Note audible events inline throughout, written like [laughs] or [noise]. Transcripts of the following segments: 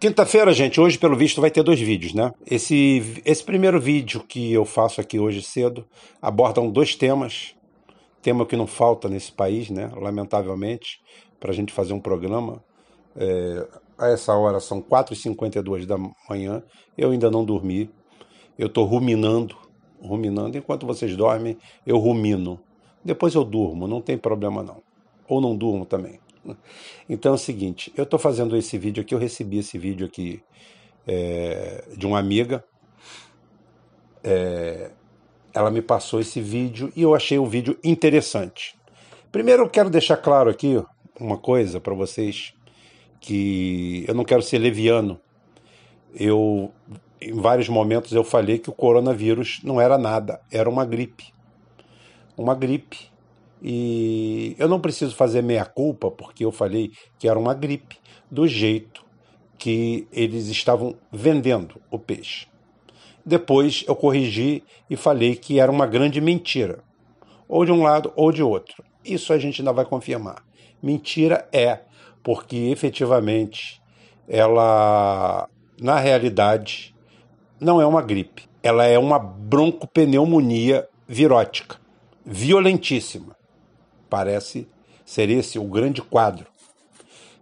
Quinta-feira, gente, hoje pelo visto vai ter dois vídeos, né? Esse, esse primeiro vídeo que eu faço aqui hoje cedo abordam dois temas, tema que não falta nesse país, né? Lamentavelmente, para a gente fazer um programa. É, a essa hora são 4h52 da manhã, eu ainda não dormi, eu estou ruminando, ruminando, enquanto vocês dormem, eu rumino. Depois eu durmo, não tem problema não. Ou não durmo também. Então é o seguinte, eu estou fazendo esse vídeo aqui, eu recebi esse vídeo aqui é, de uma amiga. É, ela me passou esse vídeo e eu achei o vídeo interessante. Primeiro eu quero deixar claro aqui uma coisa para vocês, que eu não quero ser leviano. Eu, em vários momentos eu falei que o coronavírus não era nada, era uma gripe. Uma gripe e eu não preciso fazer meia-culpa, porque eu falei que era uma gripe, do jeito que eles estavam vendendo o peixe. Depois eu corrigi e falei que era uma grande mentira, ou de um lado ou de outro. Isso a gente ainda vai confirmar. Mentira é, porque efetivamente ela, na realidade, não é uma gripe. Ela é uma broncopneumonia virótica, violentíssima Parece ser esse o grande quadro.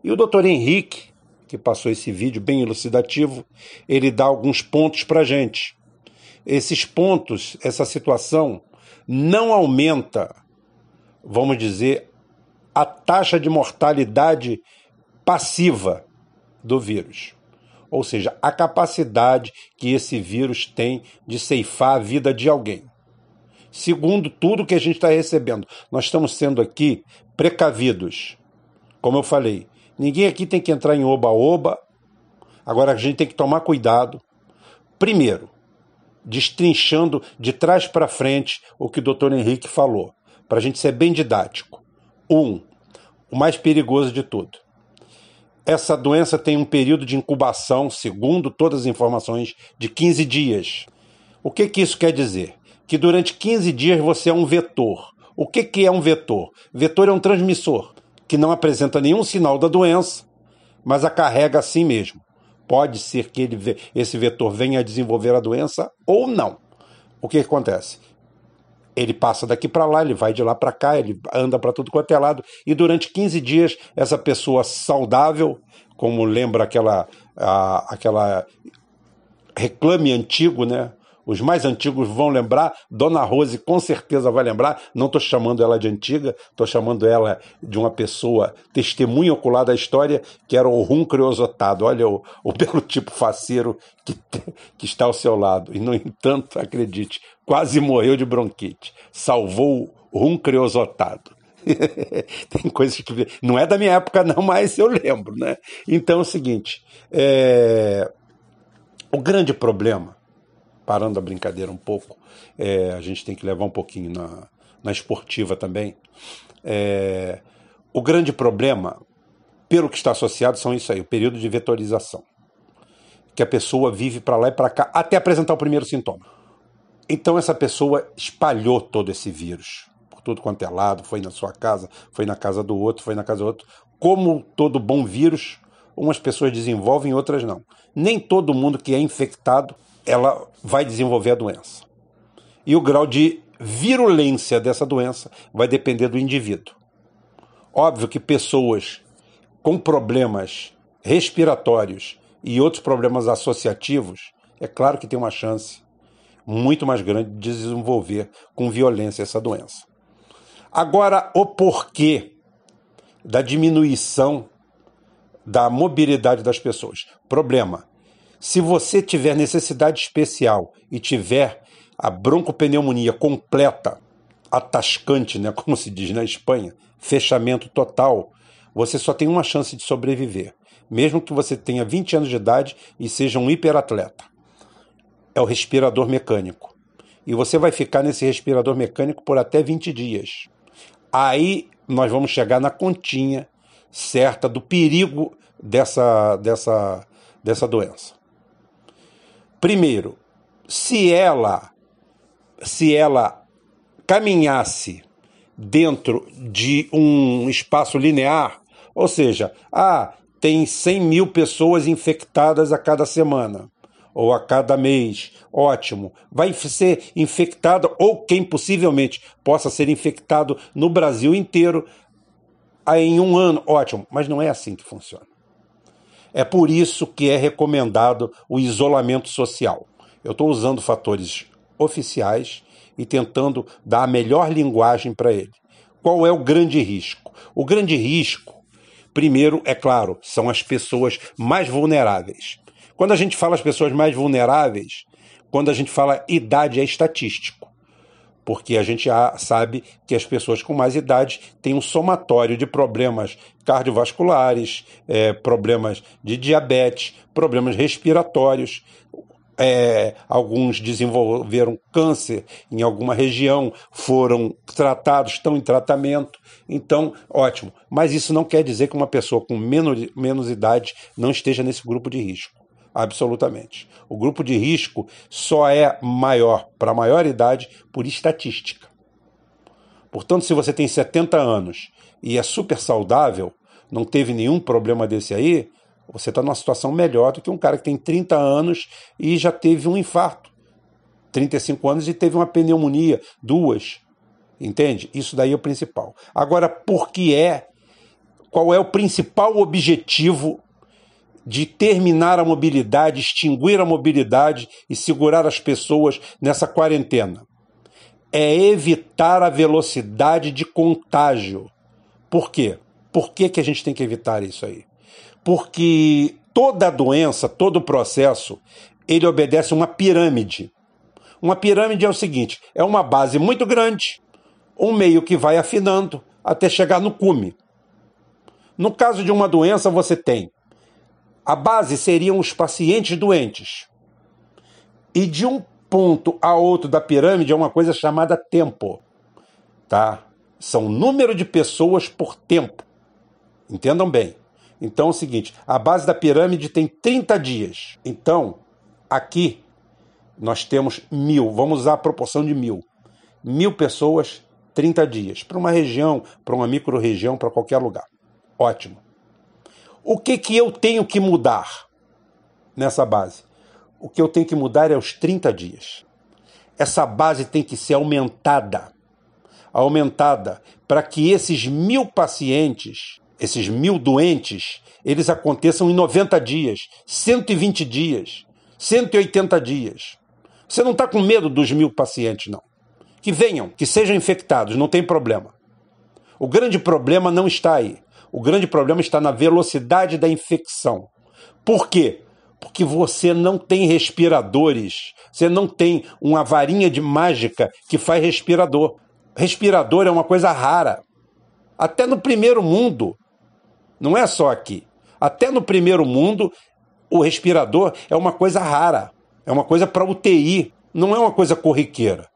E o doutor Henrique, que passou esse vídeo bem elucidativo, ele dá alguns pontos para a gente. Esses pontos, essa situação, não aumenta, vamos dizer, a taxa de mortalidade passiva do vírus. Ou seja, a capacidade que esse vírus tem de ceifar a vida de alguém segundo tudo que a gente está recebendo. Nós estamos sendo aqui precavidos. Como eu falei, ninguém aqui tem que entrar em oba-oba. Agora a gente tem que tomar cuidado. Primeiro, destrinchando de trás para frente o que o doutor Henrique falou, para a gente ser bem didático. Um, o mais perigoso de tudo. Essa doença tem um período de incubação, segundo todas as informações, de 15 dias. O que, que isso quer dizer? Que durante 15 dias você é um vetor. O que, que é um vetor? Vetor é um transmissor que não apresenta nenhum sinal da doença, mas a carrega assim mesmo. Pode ser que ele, esse vetor venha a desenvolver a doença ou não. O que, que acontece? Ele passa daqui para lá, ele vai de lá para cá, ele anda para tudo quanto é lado, e durante 15 dias, essa pessoa saudável, como lembra aquela, a, aquela reclame antigo, né? Os mais antigos vão lembrar, Dona Rose com certeza vai lembrar. Não estou chamando ela de antiga, estou chamando ela de uma pessoa testemunha ocular da história, que era o rum creosotado. Olha o, o belo tipo faceiro que, que está ao seu lado. E, no entanto, acredite, quase morreu de bronquite. Salvou o rum creosotado. [laughs] Tem coisas que. Não é da minha época, não, mas eu lembro, né? Então é o seguinte: é... o grande problema parando a brincadeira um pouco, é, a gente tem que levar um pouquinho na, na esportiva também. É, o grande problema, pelo que está associado, são isso aí, o período de vetorização. Que a pessoa vive para lá e para cá até apresentar o primeiro sintoma. Então essa pessoa espalhou todo esse vírus por tudo quanto é lado, foi na sua casa, foi na casa do outro, foi na casa do outro. Como todo bom vírus, umas pessoas desenvolvem, outras não. Nem todo mundo que é infectado ela vai desenvolver a doença. E o grau de virulência dessa doença vai depender do indivíduo. Óbvio que pessoas com problemas respiratórios e outros problemas associativos, é claro que tem uma chance muito mais grande de desenvolver com violência essa doença. Agora, o porquê da diminuição da mobilidade das pessoas. Problema: se você tiver necessidade especial e tiver a broncopneumonia completa, atascante, né, [laughs] como se diz na Espanha, fechamento total, você só tem uma chance de sobreviver, mesmo que você tenha 20 anos de idade e seja um hiperatleta. É o respirador mecânico. E você vai ficar nesse respirador mecânico por até 20 dias. Aí nós vamos chegar na continha certa do perigo dessa, dessa, dessa doença. Primeiro, se ela se ela caminhasse dentro de um espaço linear, ou seja, ah, tem 100 mil pessoas infectadas a cada semana ou a cada mês. Ótimo. Vai ser infectado, ou quem possivelmente possa ser infectado no Brasil inteiro em um ano. Ótimo. Mas não é assim que funciona. É por isso que é recomendado o isolamento social. Eu estou usando fatores oficiais e tentando dar a melhor linguagem para ele. Qual é o grande risco? O grande risco, primeiro, é claro, são as pessoas mais vulneráveis. Quando a gente fala as pessoas mais vulneráveis, quando a gente fala idade é estatístico. Porque a gente sabe que as pessoas com mais idade têm um somatório de problemas cardiovasculares, é, problemas de diabetes, problemas respiratórios. É, alguns desenvolveram câncer em alguma região, foram tratados, estão em tratamento. Então, ótimo. Mas isso não quer dizer que uma pessoa com menos, menos idade não esteja nesse grupo de risco absolutamente. O grupo de risco só é maior para maior idade por estatística. Portanto, se você tem 70 anos e é super saudável, não teve nenhum problema desse aí, você está numa situação melhor do que um cara que tem 30 anos e já teve um infarto. 35 anos e teve uma pneumonia, duas. Entende? Isso daí é o principal. Agora, por que é? Qual é o principal objetivo de terminar a mobilidade, extinguir a mobilidade e segurar as pessoas nessa quarentena. É evitar a velocidade de contágio. Por quê? Por que, que a gente tem que evitar isso aí? Porque toda doença, todo processo, ele obedece uma pirâmide. Uma pirâmide é o seguinte: é uma base muito grande, um meio que vai afinando até chegar no cume. No caso de uma doença, você tem a base seriam os pacientes doentes. E de um ponto a outro da pirâmide é uma coisa chamada tempo. Tá? São número de pessoas por tempo. Entendam bem. Então é o seguinte: a base da pirâmide tem 30 dias. Então, aqui nós temos mil, vamos usar a proporção de mil. Mil pessoas, 30 dias. Para uma região, para uma micro-região, para qualquer lugar. Ótimo. O que, que eu tenho que mudar nessa base? O que eu tenho que mudar é os 30 dias. Essa base tem que ser aumentada. Aumentada para que esses mil pacientes, esses mil doentes, eles aconteçam em 90 dias, 120 dias, 180 dias. Você não está com medo dos mil pacientes, não. Que venham, que sejam infectados, não tem problema. O grande problema não está aí. O grande problema está na velocidade da infecção. Por quê? Porque você não tem respiradores, você não tem uma varinha de mágica que faz respirador. Respirador é uma coisa rara. Até no primeiro mundo, não é só aqui. Até no primeiro mundo, o respirador é uma coisa rara. É uma coisa para UTI, não é uma coisa corriqueira.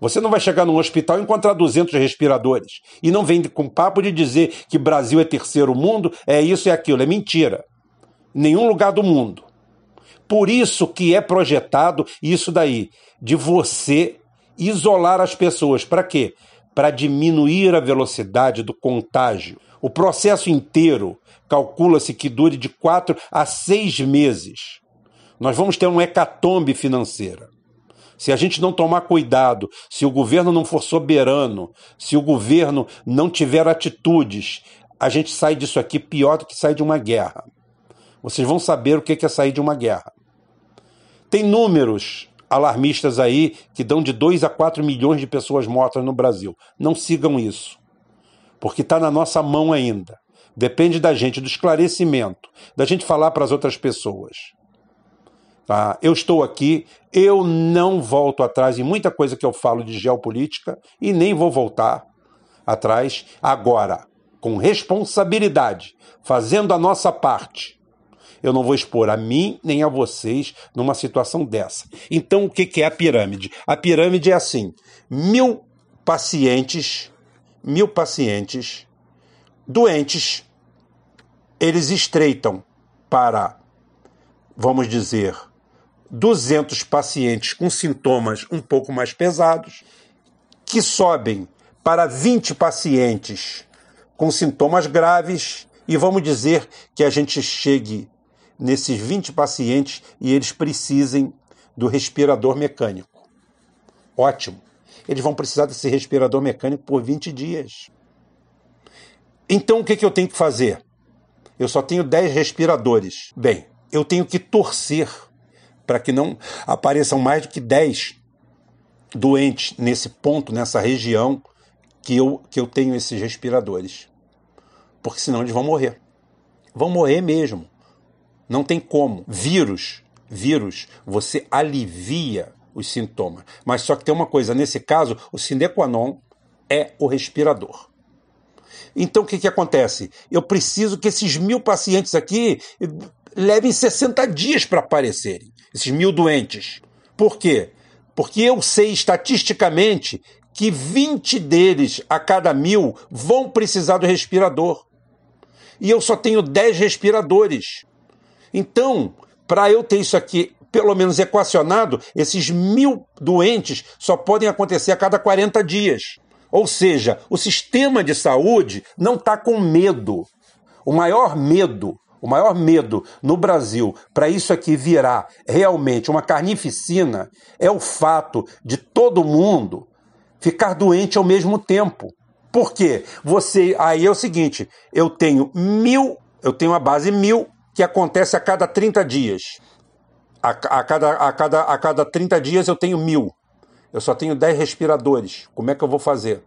Você não vai chegar num hospital e encontrar 200 respiradores. E não vem com papo de dizer que Brasil é terceiro mundo, é isso e aquilo. É mentira. Nenhum lugar do mundo. Por isso que é projetado isso daí, de você isolar as pessoas. Para quê? Para diminuir a velocidade do contágio. O processo inteiro calcula-se que dure de quatro a seis meses. Nós vamos ter uma hecatombe financeira. Se a gente não tomar cuidado, se o governo não for soberano, se o governo não tiver atitudes, a gente sai disso aqui pior do que sair de uma guerra. Vocês vão saber o que é sair de uma guerra. Tem números alarmistas aí que dão de 2 a 4 milhões de pessoas mortas no Brasil. Não sigam isso, porque está na nossa mão ainda. Depende da gente, do esclarecimento, da gente falar para as outras pessoas. Tá? Eu estou aqui, eu não volto atrás em muita coisa que eu falo de geopolítica e nem vou voltar atrás agora, com responsabilidade, fazendo a nossa parte. Eu não vou expor a mim nem a vocês numa situação dessa. Então, o que é a pirâmide? A pirâmide é assim: mil pacientes, mil pacientes doentes, eles estreitam para, vamos dizer, 200 pacientes com sintomas um pouco mais pesados, que sobem para 20 pacientes com sintomas graves E vamos dizer que a gente chegue nesses 20 pacientes e eles precisem do respirador mecânico. Ótimo. Eles vão precisar desse respirador mecânico por 20 dias. Então o que, que eu tenho que fazer? Eu só tenho 10 respiradores. Bem, eu tenho que torcer para que não apareçam mais do que 10 doentes nesse ponto, nessa região que eu, que eu tenho esses respiradores. Porque senão eles vão morrer. Vão morrer mesmo. Não tem como. Vírus, vírus, você alivia os sintomas. Mas só que tem uma coisa, nesse caso, o sine qua non é o respirador. Então o que, que acontece? Eu preciso que esses mil pacientes aqui levem 60 dias para aparecerem, esses mil doentes. Por quê? Porque eu sei estatisticamente que 20 deles a cada mil vão precisar do respirador. E eu só tenho 10 respiradores. Então, para eu ter isso aqui pelo menos equacionado, esses mil doentes só podem acontecer a cada 40 dias. Ou seja, o sistema de saúde não está com medo. O maior medo, o maior medo no Brasil para isso aqui virar realmente uma carnificina é o fato de todo mundo ficar doente ao mesmo tempo. Por quê? Você aí é o seguinte: eu tenho mil, eu tenho a base mil que acontece a cada 30 dias. A, a, cada, a, cada, a cada 30 dias eu tenho mil. Eu só tenho 10 respiradores. Como é que eu vou fazer?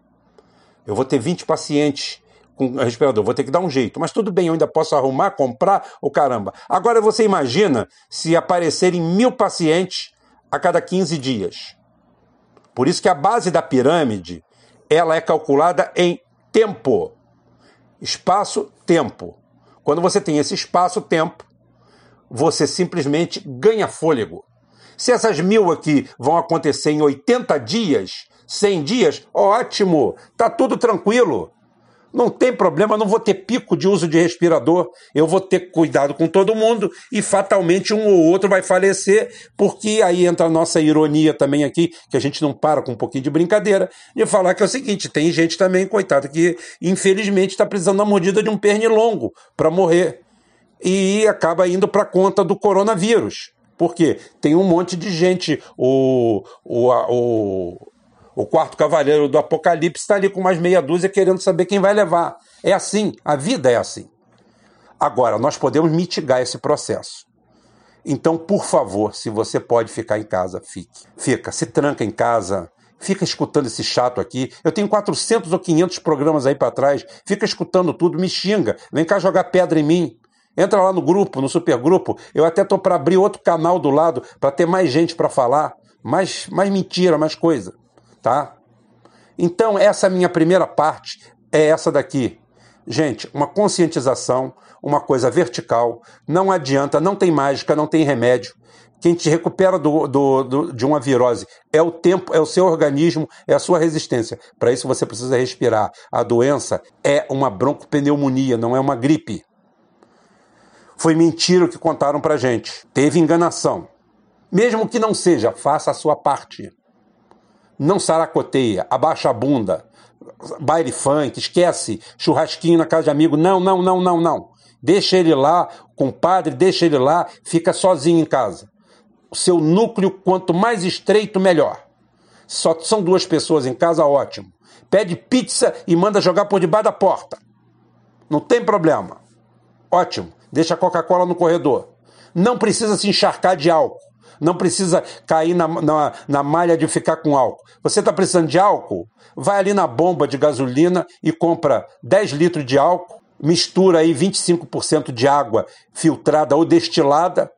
Eu vou ter 20 pacientes com respirador, vou ter que dar um jeito. Mas tudo bem, eu ainda posso arrumar, comprar, o oh, caramba. Agora você imagina se aparecerem mil pacientes a cada 15 dias. Por isso que a base da pirâmide ela é calculada em tempo. Espaço, tempo. Quando você tem esse espaço-tempo, você simplesmente ganha fôlego. Se essas mil aqui vão acontecer em 80 dias, 100 dias, ótimo, tá tudo tranquilo. Não tem problema, não vou ter pico de uso de respirador, eu vou ter cuidado com todo mundo e fatalmente um ou outro vai falecer, porque aí entra a nossa ironia também aqui, que a gente não para com um pouquinho de brincadeira, de falar que é o seguinte: tem gente também, coitado, que infelizmente está precisando da mordida de um pernilongo para morrer e acaba indo para conta do coronavírus. Por quê? Tem um monte de gente, o, o, o o quarto cavaleiro do Apocalipse está ali com mais meia dúzia querendo saber quem vai levar. É assim, a vida é assim. Agora, nós podemos mitigar esse processo. Então, por favor, se você pode ficar em casa, fique. Fica, se tranca em casa, fica escutando esse chato aqui. Eu tenho 400 ou 500 programas aí para trás, fica escutando tudo, me xinga, vem cá jogar pedra em mim. Entra lá no grupo, no supergrupo. Eu até tô para abrir outro canal do lado para ter mais gente para falar, mais, mais mentira, mais coisa tá? Então, essa minha primeira parte é essa daqui. Gente, uma conscientização, uma coisa vertical, não adianta, não tem mágica, não tem remédio. Quem te recupera do, do, do, de uma virose é o tempo, é o seu organismo, é a sua resistência. Para isso você precisa respirar. A doença é uma broncopneumonia, não é uma gripe. Foi mentira o que contaram para gente. Teve enganação. Mesmo que não seja, faça a sua parte não saracoteia, abaixa a bunda, baile funk, esquece churrasquinho na casa de amigo. Não, não, não, não, não. Deixa ele lá, compadre, deixa ele lá, fica sozinho em casa. O seu núcleo, quanto mais estreito, melhor. Só são duas pessoas em casa, ótimo. Pede pizza e manda jogar por debaixo da porta. Não tem problema. Ótimo. Deixa a Coca-Cola no corredor. Não precisa se encharcar de álcool. Não precisa cair na, na, na malha de ficar com álcool. Você está precisando de álcool? Vai ali na bomba de gasolina e compra 10 litros de álcool, mistura aí 25% de água filtrada ou destilada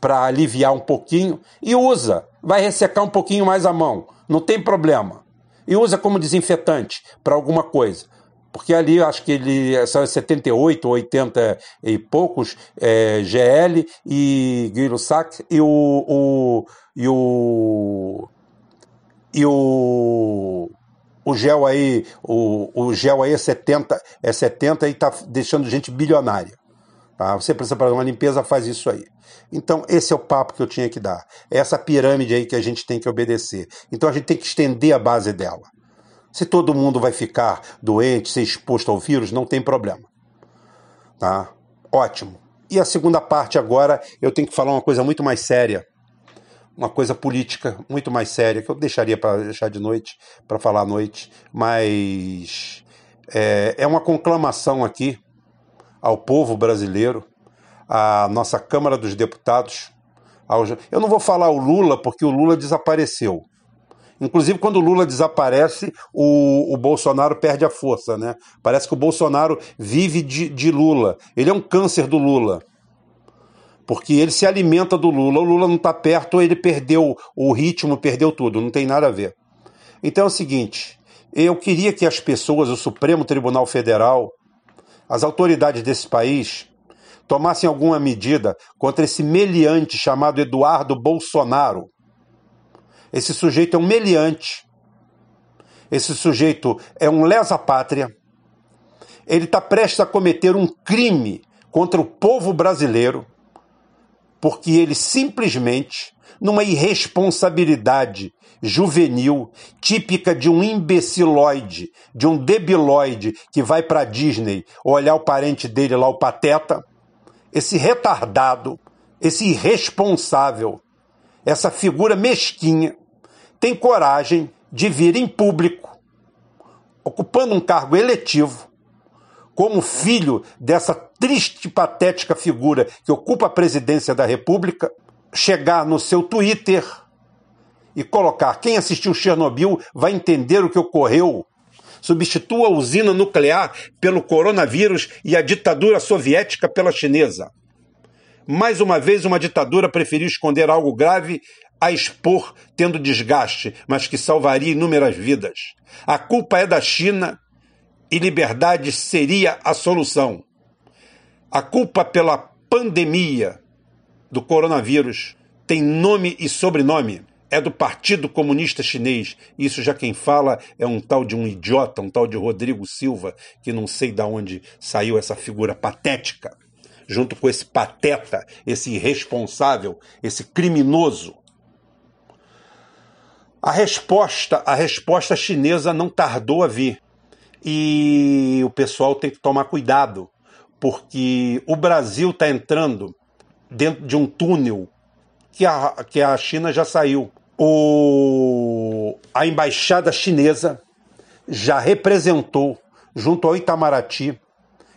para aliviar um pouquinho e usa. Vai ressecar um pouquinho mais a mão, não tem problema. E usa como desinfetante para alguma coisa porque ali acho que ele são 78 ou 80 e poucos é, GL e Guilherme Sack e o, o, e o e o o gel aí o, o gel aí é 70 é 70 e está deixando gente bilionária tá? você precisa para uma limpeza faz isso aí. Então esse é o papo que eu tinha que dar. É essa pirâmide aí que a gente tem que obedecer. Então a gente tem que estender a base dela se todo mundo vai ficar doente, ser exposto ao vírus, não tem problema. Tá? Ótimo. E a segunda parte agora, eu tenho que falar uma coisa muito mais séria. Uma coisa política muito mais séria, que eu deixaria para deixar de noite, para falar à noite, mas é, é uma conclamação aqui ao povo brasileiro, à nossa Câmara dos Deputados. Eu não vou falar o Lula, porque o Lula desapareceu. Inclusive, quando o Lula desaparece, o, o Bolsonaro perde a força, né? Parece que o Bolsonaro vive de, de Lula. Ele é um câncer do Lula. Porque ele se alimenta do Lula. O Lula não está perto, ele perdeu o ritmo, perdeu tudo. Não tem nada a ver. Então é o seguinte: eu queria que as pessoas, o Supremo Tribunal Federal, as autoridades desse país, tomassem alguma medida contra esse meliante chamado Eduardo Bolsonaro esse sujeito é um meliante. Esse sujeito é um lesa-pátria. Ele está prestes a cometer um crime contra o povo brasileiro, porque ele simplesmente, numa irresponsabilidade juvenil, típica de um imbeciloide, de um debiloide que vai para a Disney olhar o parente dele lá, o Pateta, esse retardado, esse irresponsável, essa figura mesquinha, tem coragem de vir em público, ocupando um cargo eletivo, como filho dessa triste e patética figura que ocupa a presidência da República, chegar no seu Twitter e colocar: quem assistiu Chernobyl vai entender o que ocorreu. Substitua a usina nuclear pelo coronavírus e a ditadura soviética pela chinesa. Mais uma vez, uma ditadura preferiu esconder algo grave a expor tendo desgaste, mas que salvaria inúmeras vidas. A culpa é da China e liberdade seria a solução. A culpa pela pandemia do coronavírus tem nome e sobrenome. É do Partido Comunista Chinês. Isso já quem fala é um tal de um idiota, um tal de Rodrigo Silva, que não sei de onde saiu essa figura patética, junto com esse pateta, esse irresponsável, esse criminoso a resposta, a resposta chinesa não tardou a vir. E o pessoal tem que tomar cuidado, porque o Brasil está entrando dentro de um túnel que a, que a China já saiu. O, a embaixada chinesa já representou, junto ao Itamaraty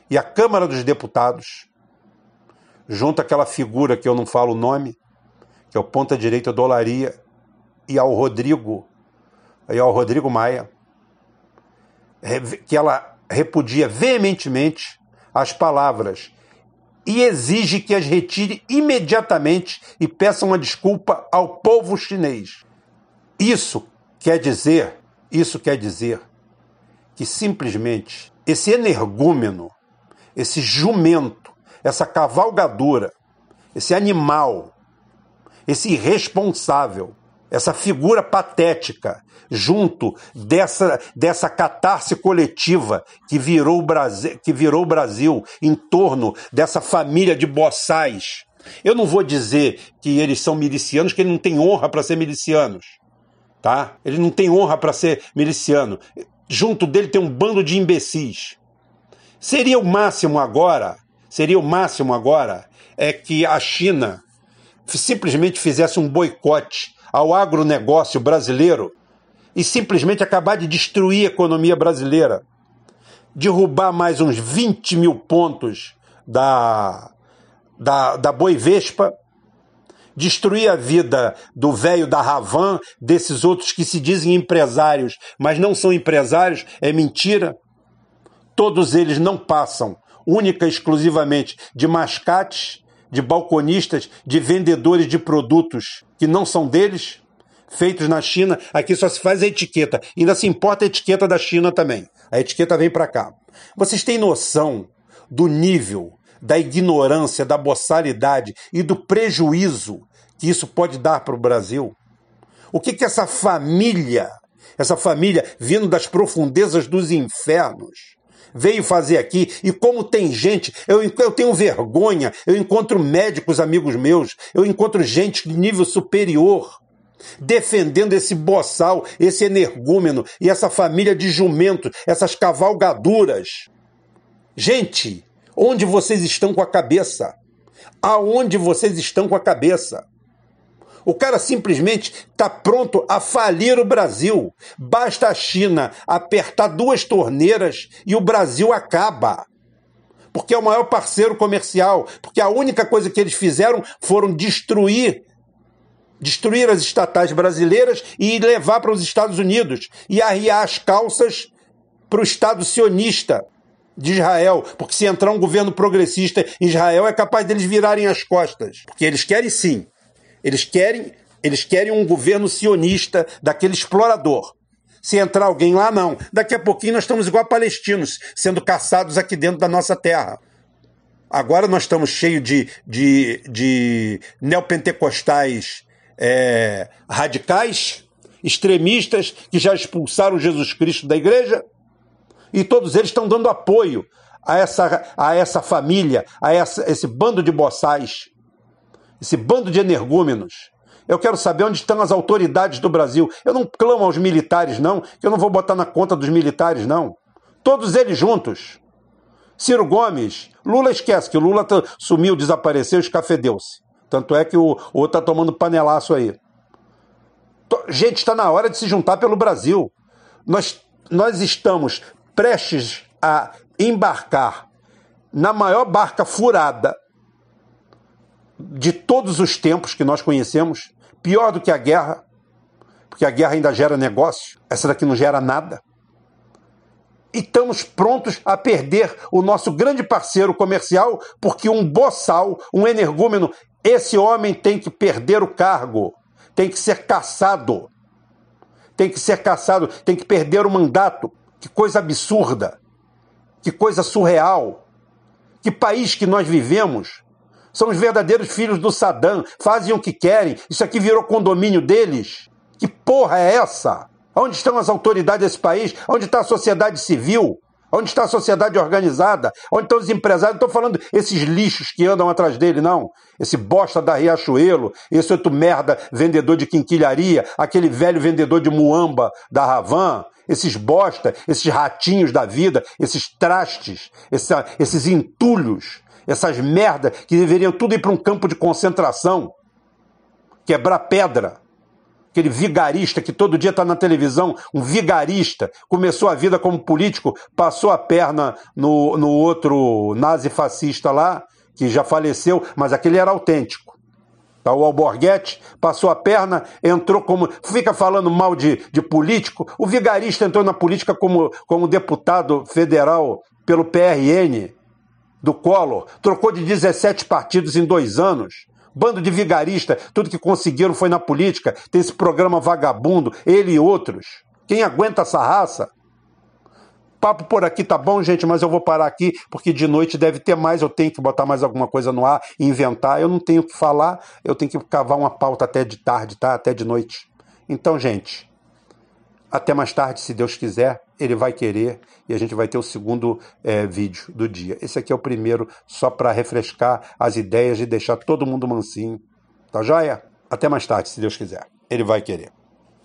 e a Câmara dos Deputados, junto àquela figura que eu não falo o nome, que é o ponta-direita do Olaria, e ao Rodrigo, e ao Rodrigo Maia, que ela repudia veementemente as palavras e exige que as retire imediatamente e peça uma desculpa ao povo chinês. Isso quer dizer, isso quer dizer que simplesmente esse energúmeno, esse jumento, essa cavalgadura, esse animal, esse irresponsável, essa figura patética, junto dessa, dessa catarse coletiva que virou, o Brasil, que virou o Brasil em torno dessa família de boçais. Eu não vou dizer que eles são milicianos, que eles não têm honra para ser milicianos. Tá? Ele não tem honra para ser miliciano. Junto dele tem um bando de imbecis. Seria o máximo agora, seria o máximo agora, é que a China simplesmente fizesse um boicote ao agronegócio brasileiro e simplesmente acabar de destruir a economia brasileira, derrubar mais uns 20 mil pontos da, da, da Boi Vespa, destruir a vida do velho da Ravan, desses outros que se dizem empresários, mas não são empresários, é mentira. Todos eles não passam única e exclusivamente de mascates de balconistas, de vendedores de produtos que não são deles, feitos na China. Aqui só se faz a etiqueta. Ainda se importa a etiqueta da China também. A etiqueta vem para cá. Vocês têm noção do nível da ignorância, da boçalidade e do prejuízo que isso pode dar para o Brasil? O que, que essa família, essa família vindo das profundezas dos infernos, veio fazer aqui e como tem gente, eu, eu tenho vergonha, eu encontro médicos amigos meus, eu encontro gente de nível superior defendendo esse boçal, esse energúmeno e essa família de jumentos, essas cavalgaduras. Gente, Onde vocês estão com a cabeça? Aonde vocês estão com a cabeça? O cara simplesmente está pronto a falir o Brasil. Basta a China apertar duas torneiras e o Brasil acaba. Porque é o maior parceiro comercial. Porque a única coisa que eles fizeram foram destruir destruir as estatais brasileiras e levar para os Estados Unidos e arriar as calças para o Estado sionista de Israel, porque se entrar um governo progressista em Israel é capaz deles virarem as costas, porque eles querem sim eles querem, eles querem um governo sionista daquele explorador. Se entrar alguém lá, não. Daqui a pouquinho nós estamos igual a palestinos, sendo caçados aqui dentro da nossa terra. Agora nós estamos cheios de, de, de neopentecostais é, radicais, extremistas, que já expulsaram Jesus Cristo da igreja, e todos eles estão dando apoio a essa, a essa família, a essa, esse bando de boçais esse bando de energúmenos. Eu quero saber onde estão as autoridades do Brasil. Eu não clamo aos militares, não, que eu não vou botar na conta dos militares, não. Todos eles juntos. Ciro Gomes, Lula esquece que Lula sumiu, desapareceu, escafedeu-se. Tanto é que o, o outro está tomando panelaço aí. Gente, está na hora de se juntar pelo Brasil. Nós, nós estamos prestes a embarcar na maior barca furada de todos os tempos que nós conhecemos, pior do que a guerra, porque a guerra ainda gera negócio, essa daqui não gera nada. E estamos prontos a perder o nosso grande parceiro comercial, porque um boçal, um energúmeno, esse homem tem que perder o cargo, tem que ser caçado. Tem que ser caçado, tem que perder o mandato. Que coisa absurda. Que coisa surreal. Que país que nós vivemos são os verdadeiros filhos do Saddam, fazem o que querem, isso aqui virou condomínio deles. Que porra é essa? Onde estão as autoridades desse país? Onde está a sociedade civil? Onde está a sociedade organizada? Onde estão os empresários? Não estou falando esses lixos que andam atrás dele, não. Esse bosta da Riachuelo, esse outro merda vendedor de quinquilharia, aquele velho vendedor de muamba da Ravan, esses bosta, esses ratinhos da vida, esses trastes, essa, esses entulhos essas merda que deveriam tudo ir para um campo de concentração, quebrar pedra. Aquele vigarista que todo dia está na televisão, um vigarista, começou a vida como político, passou a perna no, no outro nazi-fascista lá, que já faleceu, mas aquele era autêntico. Tá, o Alborguete passou a perna, entrou como. Fica falando mal de, de político. O vigarista entrou na política como, como deputado federal pelo PRN do Collor, trocou de 17 partidos em dois anos. Bando de vigarista, tudo que conseguiram foi na política. Tem esse programa vagabundo, ele e outros. Quem aguenta essa raça? Papo por aqui tá bom, gente, mas eu vou parar aqui porque de noite deve ter mais. Eu tenho que botar mais alguma coisa no ar, inventar. Eu não tenho o que falar, eu tenho que cavar uma pauta até de tarde, tá? Até de noite. Então, gente, até mais tarde, se Deus quiser, ele vai querer e a gente vai ter o segundo é, vídeo do dia. Esse aqui é o primeiro, só para refrescar as ideias e deixar todo mundo mansinho. Tá joia? Até mais tarde, se Deus quiser. Ele vai querer.